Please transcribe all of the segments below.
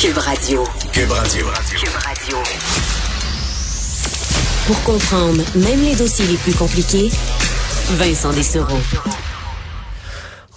Cube Radio. Cube Radio. Cube Radio. Pour comprendre même les dossiers les plus compliqués, Vincent Dessereau.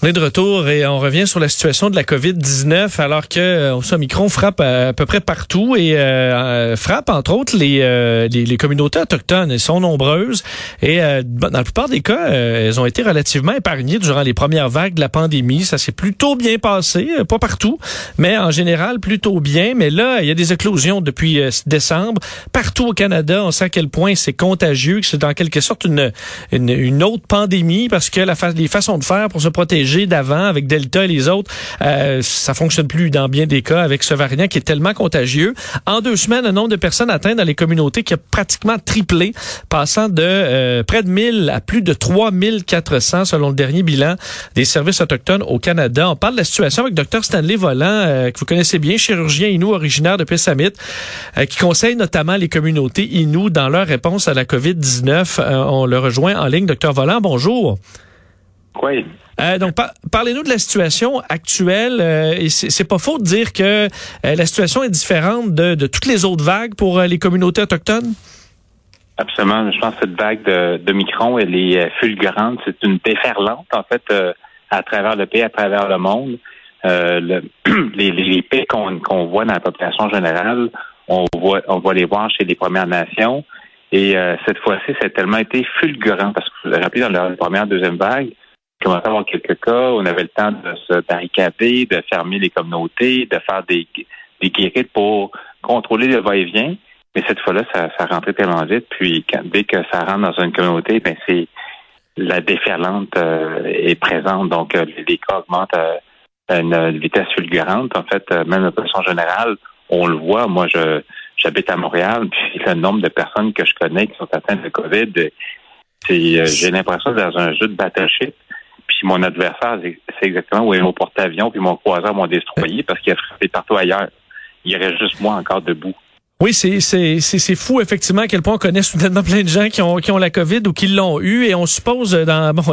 On est de retour et on revient sur la situation de la COVID-19 alors que euh, Omicron frappe à, peu près partout et euh, frappe entre autres les, euh, les, communautés autochtones. Elles sont nombreuses et euh, dans la plupart des cas, elles ont été relativement épargnées durant les premières vagues de la pandémie. Ça s'est plutôt bien passé, pas partout, mais en général plutôt bien. Mais là, il y a des éclosions depuis décembre. Partout au Canada, on sait à quel point c'est contagieux, que c'est en quelque sorte une, une, une, autre pandémie parce que la fa les façons de faire pour se protéger d'avant avec Delta et les autres, euh, ça fonctionne plus dans bien des cas avec ce variant qui est tellement contagieux. En deux semaines, le nombre de personnes atteintes dans les communautés qui a pratiquement triplé, passant de euh, près de 1000 à plus de 3400 selon le dernier bilan des services autochtones au Canada. On parle de la situation avec Dr Stanley Volant, euh, que vous connaissez bien, chirurgien Inou originaire de Pessamit, euh, qui conseille notamment les communautés Inou dans leur réponse à la COVID-19. on le rejoint en ligne. Dr Volant, bonjour. Oui. Euh, donc, parlez-nous de la situation actuelle. Euh, c'est pas faux de dire que euh, la situation est différente de, toutes les autres vagues pour les communautés autochtones? Absolument. Je pense que cette vague de, Micron, elle est fulgurante. C'est une déferlante, en fait, à travers le pays, à travers le monde. Le, les, les qu'on voit dans la population générale, on voit, on va les voir chez les Premières Nations. Et cette fois-ci, ça a tellement été fulgurant parce que vous vous rappelez, dans la première, deuxième vague, commençait à avoir quelques cas. On avait le temps de se barricader, de fermer les communautés, de faire des, des guérites pour contrôler le va-et-vient. Mais cette fois-là, ça, rentrait tellement vite. Puis dès que ça rentre dans une communauté, ben c'est la déferlante euh, est présente. Donc euh, les cas augmentent à une vitesse fulgurante. En fait, euh, même de façon générale, on le voit. Moi, je j'habite à Montréal, puis le nombre de personnes que je connais qui sont atteintes de COVID, c'est j'ai l'impression d'être dans un jeu de battleship. Puis mon adversaire, c'est exactement où est mon porte-avions, puis mon croiseur m'ont destroyé parce qu'il a frappé partout ailleurs. Il reste juste moi encore debout. Oui, c'est c'est fou effectivement à quel point on connaît soudainement plein de gens qui ont qui ont la Covid ou qui l'ont eu et on suppose dans bon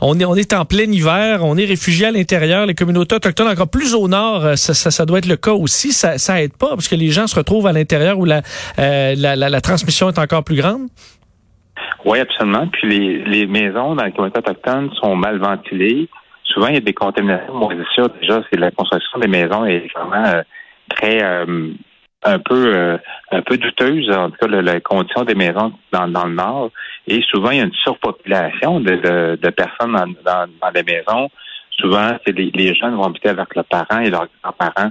on est on est en plein hiver, on est réfugié à l'intérieur, les communautés autochtones encore plus au nord, euh, ça, ça, ça, doit être le cas aussi, ça ça aide pas parce que les gens se retrouvent à l'intérieur où la, euh, la, la, la transmission est encore plus grande. Oui, absolument. Puis les, les maisons dans les communautés autochtones sont mal ventilées. Souvent, il y a des contaminations. Moi, c'est sûr, déjà, c'est la construction des maisons est vraiment euh, très euh, un peu euh, un peu douteuse, en tout cas, la, condition des maisons dans, dans le nord. Et souvent, il y a une surpopulation de, de, de personnes dans, dans, dans, les maisons. Souvent, c'est les, les jeunes vont habiter avec leurs parents et leurs grands-parents.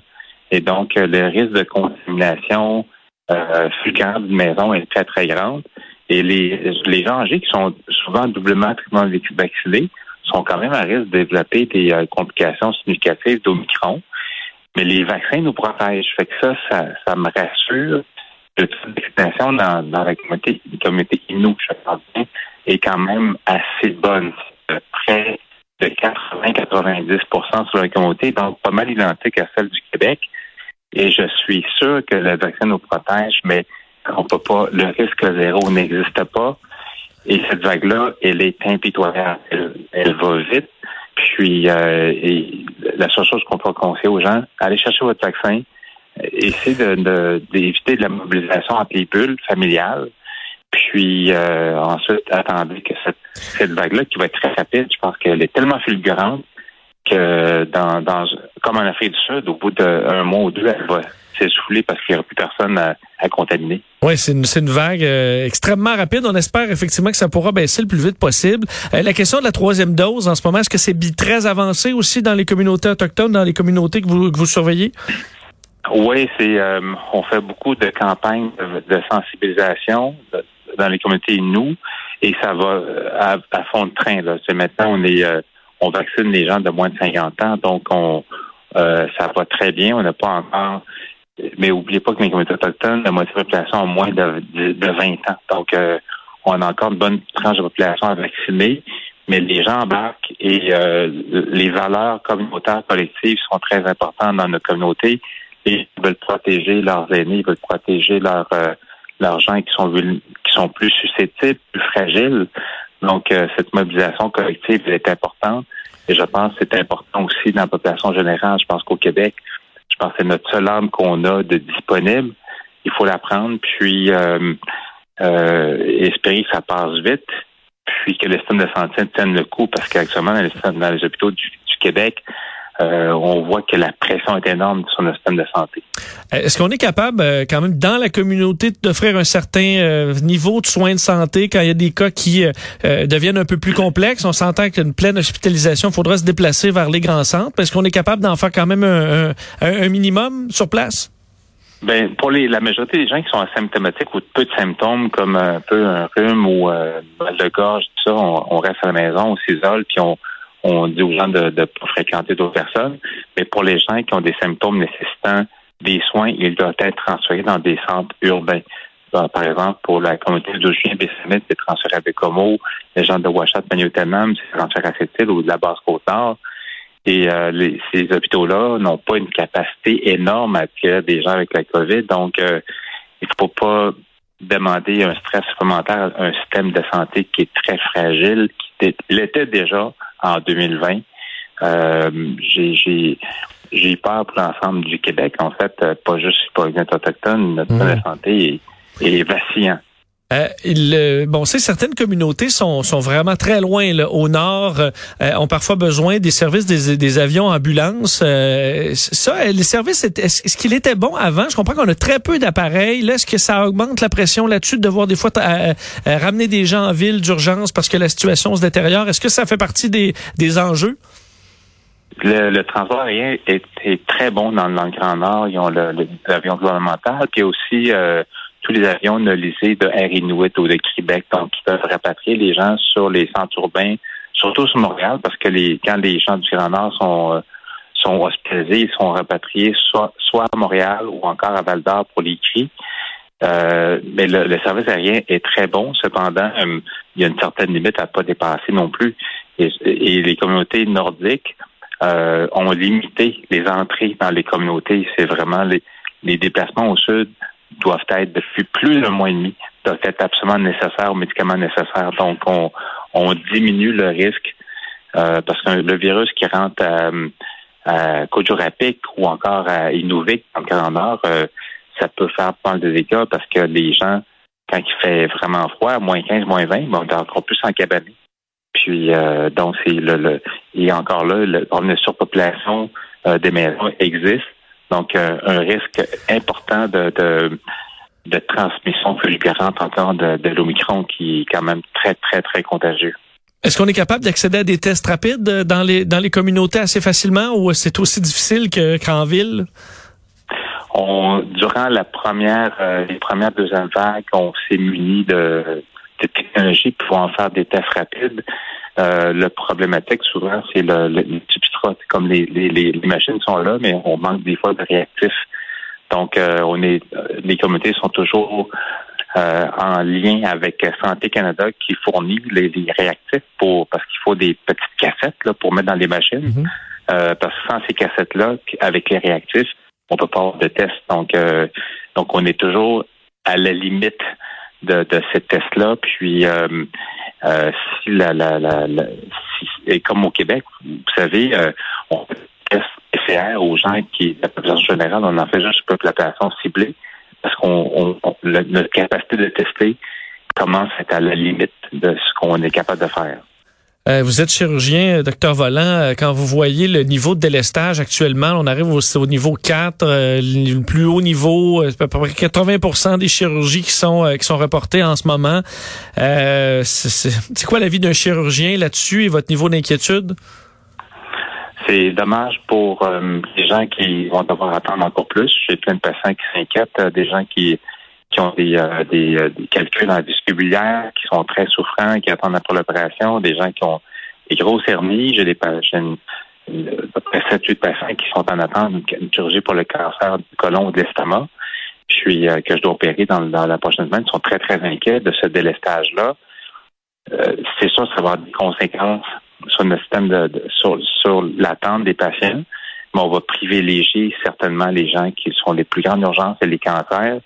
Et donc, le risque de contamination euh, fulgurante d'une maison est très, très grande. Et les, gens qui sont souvent doublement vaccinés sont quand même à risque de développer des euh, complications significatives d'Omicron. Mais les vaccins nous protègent. Fait que ça, ça, me rassure. Le taux de dans, la communauté, la communauté Inou, je est quand même assez bonne. Près de 80-90% sur la communauté, donc pas mal identique à celle du Québec. Et je suis sûr que le vaccin nous protège, mais on peut pas, le risque zéro n'existe pas. Et cette vague-là, elle est impitoyable. Elle, va vite. Puis, euh, et la seule chose qu'on peut conseiller aux gens, allez chercher votre vaccin. Essayez d'éviter de, la mobilisation en les familiales. Puis euh, ensuite, attendez que cette, vague-là, qui va être très rapide, je pense qu'elle est tellement fulgurante que dans comme en Afrique du Sud, au bout d'un mois ou deux, elle va s'essouffler parce qu'il n'y aura plus personne à, contaminer. Oui, c'est une, une, vague euh, extrêmement rapide. On espère effectivement que ça pourra baisser le plus vite possible. Euh, la question de la troisième dose en ce moment, est-ce que c'est très avancé aussi dans les communautés autochtones, dans les communautés que vous, que vous surveillez? Oui, c'est euh, on fait beaucoup de campagnes de, sensibilisation dans les communautés nous et ça va à, à fond de train. Là. Maintenant, on est on vaccine les gens de moins de 50 ans, donc on ça va très bien. On n'a pas encore mais oubliez pas que les communautés autochtones, la moitié de la population a moins de, de, 20 ans. Donc, euh, on a encore une bonne tranche de population à vacciner, mais les gens embarquent et euh, les valeurs communautaires collectives sont très importantes dans notre communauté et ils veulent protéger leurs aînés, ils veulent protéger leurs euh, gens qui sont qui sont plus susceptibles, plus fragiles. Donc, cette mobilisation collective est importante et je pense que c'est important aussi dans la population générale. Je pense qu'au Québec, Je pense que c'est notre seule arme qu'on a de disponible. Il faut la prendre, puis euh, euh, espérer que ça passe vite, puis que le système de santé tienne le coup, parce qu'actuellement, dans les, dans les hôpitaux du, Québec, euh, on voit que la pression est énorme sur le système de santé. Est-ce qu'on est capable, euh, quand même, dans la communauté, d'offrir un certain euh, niveau de soins de santé quand il y a des cas qui deviennent un peu plus complexes? On s'entend qu'une pleine hospitalisation, il faudra se déplacer vers les grands centres. Est-ce qu'on est capable d'en faire quand même un, un minimum sur place? Ben, pour les, la majorité des gens qui sont asymptomatiques ou peu de symptômes comme un peu un rhume ou euh, mal de gorge, tout ça, on, reste à la maison, on s'isole, puis on, on dit aux gens de ne fréquenter d'autres personnes. Mais pour les gens qui ont des symptômes nécessitant des soins, ils doivent être transférés dans des centres urbains. par exemple, pour la communauté de Julien Bessamit, c'est transféré à Bécomo. Les gens de Ouachat, Magnotenam, c'est transféré à cette île ou de la Basse-Côte-Nord. Et euh, ces hôpitaux-là n'ont pas une capacité énorme à attirer des gens avec la COVID. Donc, euh, il ne faut pas demander un stress supplémentaire à un système de santé qui est très fragile, qui l'était déjà en 2020. Euh, j'ai j'ai peur pour l'ensemble du Québec. En fait, euh, pas juste pour les autochtones, notre de mmh. santé est, est vacillant. Euh, il, euh, bon, c'est certaines communautés sont, sont vraiment très loin là, au nord, euh, ont parfois besoin des services des, des avions ambulances. Euh, ça, les services, est-ce qu'il était bon avant? Je comprends qu'on a très peu d'appareils. Est-ce que ça augmente la pression là-dessus de devoir des fois ramener des gens en ville d'urgence parce que la situation se détériore? Est-ce que ça fait partie des, des enjeux? Le, transport aérien est, très bon dans, le Grand Nord. Ils ont l'avion gouvernemental, puis aussi tous les avions nolisés de Air Inuit ou de Québec, donc qui peuvent rapatrier les gens sur les centres urbains, surtout sur Montréal, parce que les quand les gens du Grand Nord sont euh, sont hospitalisés, ils sont rapatriés soit, soit à Montréal ou encore à Val d'Or pour les cris. Euh, mais le, service aérien est très bon. Cependant, euh, il y a une certaine limite à pas dépasser non plus. Et, les communautés nordiques ont limité les entrées dans les communautés. C'est vraiment les, les déplacements au sud doivent être depuis plus d'un mois et demi, doivent être absolument nécessaires aux médicaments nécessaires. Donc, on, on diminue le risque euh, parce que le virus qui rentre à, à ou encore à Inuvik, en Grand Nord, euh, ça peut faire pas mal de dégâts parce que les gens, quand il fait vraiment froid, moins 15, moins 20, vont être encore plus en cabane. Puis, euh, donc, c'est le, le, et encore là, le, une surpopulation des maisons existe. Donc, euh, un risque important de, de, de transmission fulgurante encore de, de l'Omicron qui est quand même très, très, très contagieux. Est-ce qu'on est capable d'accéder à des tests rapides dans les dans les communautés assez facilement ou c'est aussi difficile qu'en ville? On, durant la première, euh, les premières deuxièmes vagues, on s'est muni de, de technologies pour en faire des tests rapides. Euh, le problématique souvent, c'est le, le, substrat. Comme les, les, les, machines sont là, mais on manque des fois de réactifs. Donc, euh, on est, euh, les communautés sont toujours euh, en lien avec Santé Canada qui fournit les, réactifs pour parce qu'il faut des petites cassettes là, pour mettre dans les machines. Euh, parce que sans ces cassettes-là, avec les réactifs, on peut pas avoir de test. Donc, donc on est toujours à la limite de, de ces tests-là. Puis euh, si la, la, la, et comme au Québec, vous savez, euh, on teste PCR aux gens qui, la population générale, on en fait juste une population ciblée parce qu'on notre capacité de tester commence à être à la limite de ce qu'on est capable de faire. Euh, vous êtes chirurgien, euh, docteur Volant. Euh, quand vous voyez le niveau de délestage actuellement, on arrive au, niveau 4, le plus haut niveau, à peu près 80% des chirurgies qui sont qui sont reportées en ce moment. c'est quoi la vie d'un chirurgien là-dessus et votre niveau d'inquiétude? C'est dommage pour les gens qui vont devoir attendre encore plus. J'ai plein de patients qui s'inquiètent, des gens qui qui ont des, euh, des, euh, des, calculs en vestibulière, qui sont très souffrants, qui attendent après l'opération, des gens qui ont des grosses hernies. J'ai des patients, à peu près 7-8 patients qui sont en attente d'une chirurgie pour le cancer du côlon ou de l'estomac, puis euh, que je dois opérer dans, dans, la prochaine semaine. Ils sont très, très inquiets de ce délestage-là. c'est sûr, ça va avoir des conséquences sur le système de, sur, sur l'attente des patients, mais on va privilégier certainement les gens qui sont les plus grandes urgences et les cancers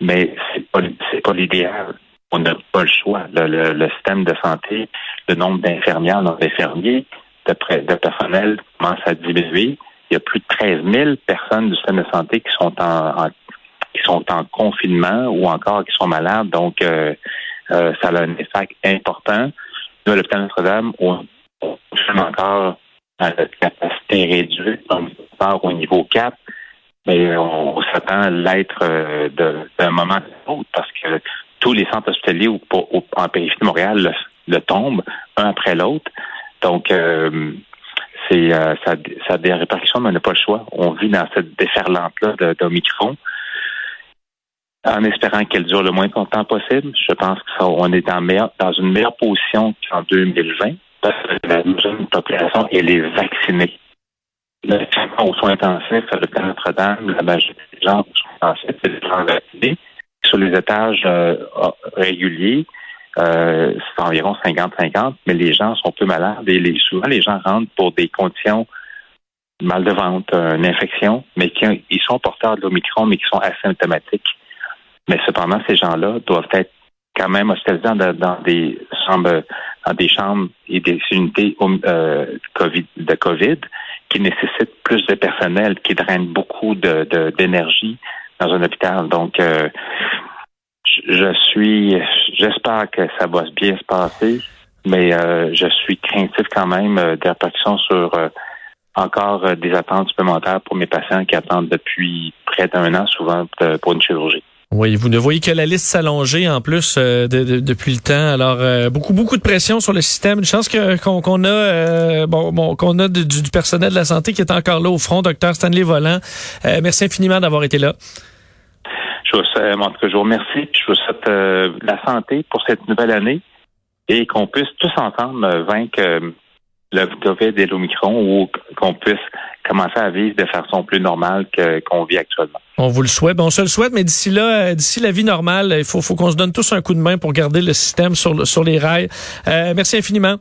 mais c'est pas c'est pas l'idéal. On n'a pas le choix. Le, système de santé, le nombre d'infirmières, d'infirmiers, de, de personnel commence à diminuer. il y a plus de 13 000 personnes du système de santé qui sont en, qui sont en confinement ou encore qui sont malades. Donc, euh, euh, ça a un effet important. Nous, à l'hôpital Notre-Dame, on, on encore à la capacité réduite au niveau 4, mais on, s'attend à l'être euh, d'un moment à l'autre parce que tous les centres hospitaliers ou, en périphérie de Montréal le, tombent un après l'autre. Donc, euh, c'est euh, ça, a des répercussions, mais on n'a pas le choix. On vit dans cette déferlante-là d'Omicron. En espérant qu'elle dure le moins longtemps possible, je pense qu'on est dans, dans une meilleure position qu'en 2020 parce que la population, elle est vaccinée. Traitement aux soins intensifs à l'hôpital Notre-Dame, la majorité des gens aux soins intensifs, c'est des gens vaccinés. Sur les étages euh, réguliers, euh, c'est environ 50-50, mais les gens sont peu malades et souvent les gens rentrent pour des conditions mal de ventre, une infection, mais qui ils sont porteurs de l'Omicron, mais qui sont asymptomatiques. Mais cependant, ces gens-là doivent être quand même hospitalisés dans, des chambres, dans des chambres et des unités euh, COVID, de COVID qui nécessitent plus de personnel, qui drainent beaucoup de d'énergie dans un hôpital. Donc, euh, je suis, j'espère que ça va bien se passer, mais euh, je suis craintif quand même euh, des répercussions sur euh, encore des attentes supplémentaires pour mes patients qui attendent depuis près d'un an, souvent pour une chirurgie. Oui, vous ne voyez que la liste s'allonger en plus depuis le temps. Alors beaucoup beaucoup de pression sur le système. Une chance qu'on a bon, qu'on a du, du, personnel de la santé qui est encore là au front, docteur Stanley Volant. merci infiniment d'avoir été là. Je vous, souhaite, en tout cas, je vous remercie. Je vous souhaite euh, la santé pour cette nouvelle année et qu'on puisse tous ensemble euh, vaincre euh, le COVID et l'Omicron ou qu'on puisse commencer à vivre de façon plus normale qu'on vit actuellement. On vous le souhaite. On se le souhaite, mais d'ici là, d'ici la vie normale, il faut, faut qu'on se donne tous un coup de main pour garder le système sur, sur les rails. merci infiniment.